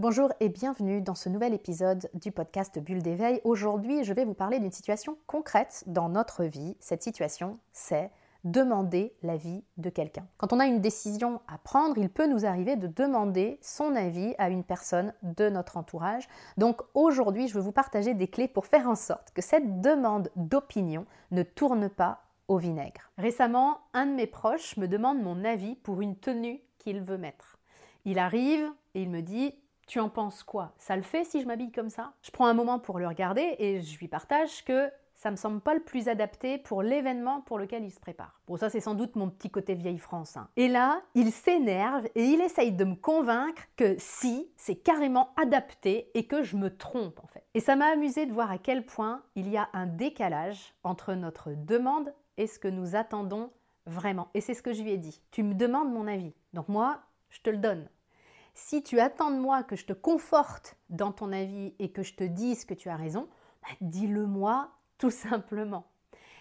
Bonjour et bienvenue dans ce nouvel épisode du podcast Bulle d'éveil. Aujourd'hui, je vais vous parler d'une situation concrète dans notre vie. Cette situation, c'est demander l'avis de quelqu'un. Quand on a une décision à prendre, il peut nous arriver de demander son avis à une personne de notre entourage. Donc aujourd'hui, je vais vous partager des clés pour faire en sorte que cette demande d'opinion ne tourne pas au vinaigre. Récemment, un de mes proches me demande mon avis pour une tenue qu'il veut mettre. Il arrive et il me dit tu en penses quoi? Ça le fait si je m'habille comme ça? Je prends un moment pour le regarder et je lui partage que ça me semble pas le plus adapté pour l'événement pour lequel il se prépare. Bon, ça c'est sans doute mon petit côté vieille France. Hein. Et là, il s'énerve et il essaye de me convaincre que si, c'est carrément adapté et que je me trompe en fait. Et ça m'a amusé de voir à quel point il y a un décalage entre notre demande et ce que nous attendons vraiment. Et c'est ce que je lui ai dit. Tu me demandes mon avis. Donc moi, je te le donne. Si tu attends de moi que je te conforte dans ton avis et que je te dise que tu as raison, bah, dis-le-moi tout simplement.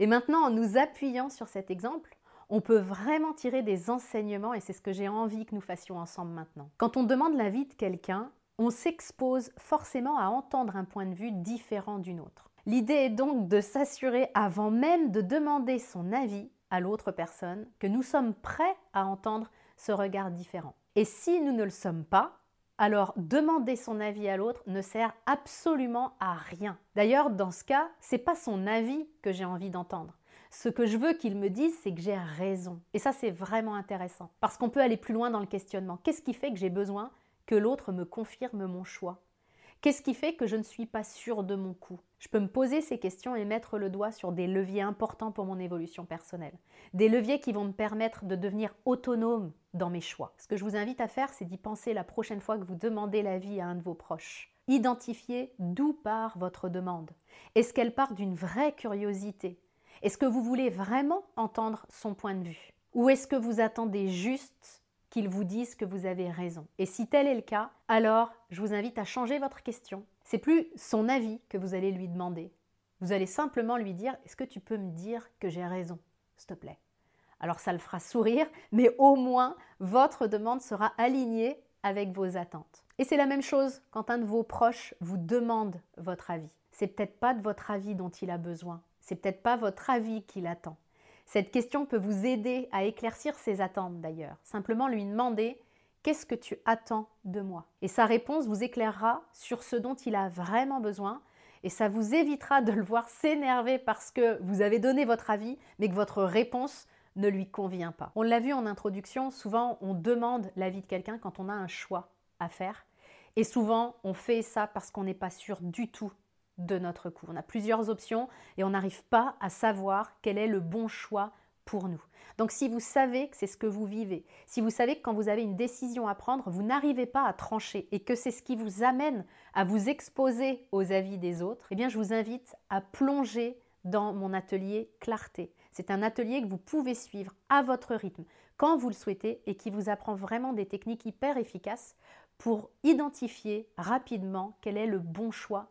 Et maintenant, en nous appuyant sur cet exemple, on peut vraiment tirer des enseignements et c'est ce que j'ai envie que nous fassions ensemble maintenant. Quand on demande l'avis de quelqu'un, on s'expose forcément à entendre un point de vue différent d'une autre. L'idée est donc de s'assurer avant même de demander son avis à l'autre personne que nous sommes prêts à entendre ce regard différent. Et si nous ne le sommes pas, alors demander son avis à l'autre ne sert absolument à rien. D'ailleurs, dans ce cas, c'est pas son avis que j'ai envie d'entendre. Ce que je veux qu'il me dise, c'est que j'ai raison. Et ça, c'est vraiment intéressant. Parce qu'on peut aller plus loin dans le questionnement. Qu'est-ce qui fait que j'ai besoin que l'autre me confirme mon choix? Qu'est-ce qui fait que je ne suis pas sûre de mon coup Je peux me poser ces questions et mettre le doigt sur des leviers importants pour mon évolution personnelle. Des leviers qui vont me permettre de devenir autonome dans mes choix. Ce que je vous invite à faire, c'est d'y penser la prochaine fois que vous demandez l'avis à un de vos proches. Identifiez d'où part votre demande. Est-ce qu'elle part d'une vraie curiosité? Est-ce que vous voulez vraiment entendre son point de vue? Ou est-ce que vous attendez juste qu'ils vous disent que vous avez raison. Et si tel est le cas, alors je vous invite à changer votre question. C'est plus son avis que vous allez lui demander. Vous allez simplement lui dire Est-ce que tu peux me dire que j'ai raison, s'il te plaît? Alors ça le fera sourire, mais au moins votre demande sera alignée avec vos attentes. Et c'est la même chose quand un de vos proches vous demande votre avis. C'est peut-être pas de votre avis dont il a besoin. C'est peut-être pas votre avis qu'il attend. Cette question peut vous aider à éclaircir ses attentes d'ailleurs. Simplement lui demander Qu'est-ce que tu attends de moi? Et sa réponse vous éclairera sur ce dont il a vraiment besoin et ça vous évitera de le voir s'énerver parce que vous avez donné votre avis mais que votre réponse ne lui convient pas. On l'a vu en introduction, souvent on demande l'avis de quelqu'un quand on a un choix à faire et souvent on fait ça parce qu'on n'est pas sûr du tout de notre coup. On a plusieurs options et on n'arrive pas à savoir quel est le bon choix pour nous. Donc si vous savez que c'est ce que vous vivez, si vous savez que quand vous avez une décision à prendre, vous n'arrivez pas à trancher et que c'est ce qui vous amène à vous exposer aux avis des autres, eh bien je vous invite à plonger dans mon atelier clarté. C'est un atelier que vous pouvez suivre à votre rythme quand vous le souhaitez et qui vous apprend vraiment des techniques hyper efficaces pour identifier rapidement quel est le bon choix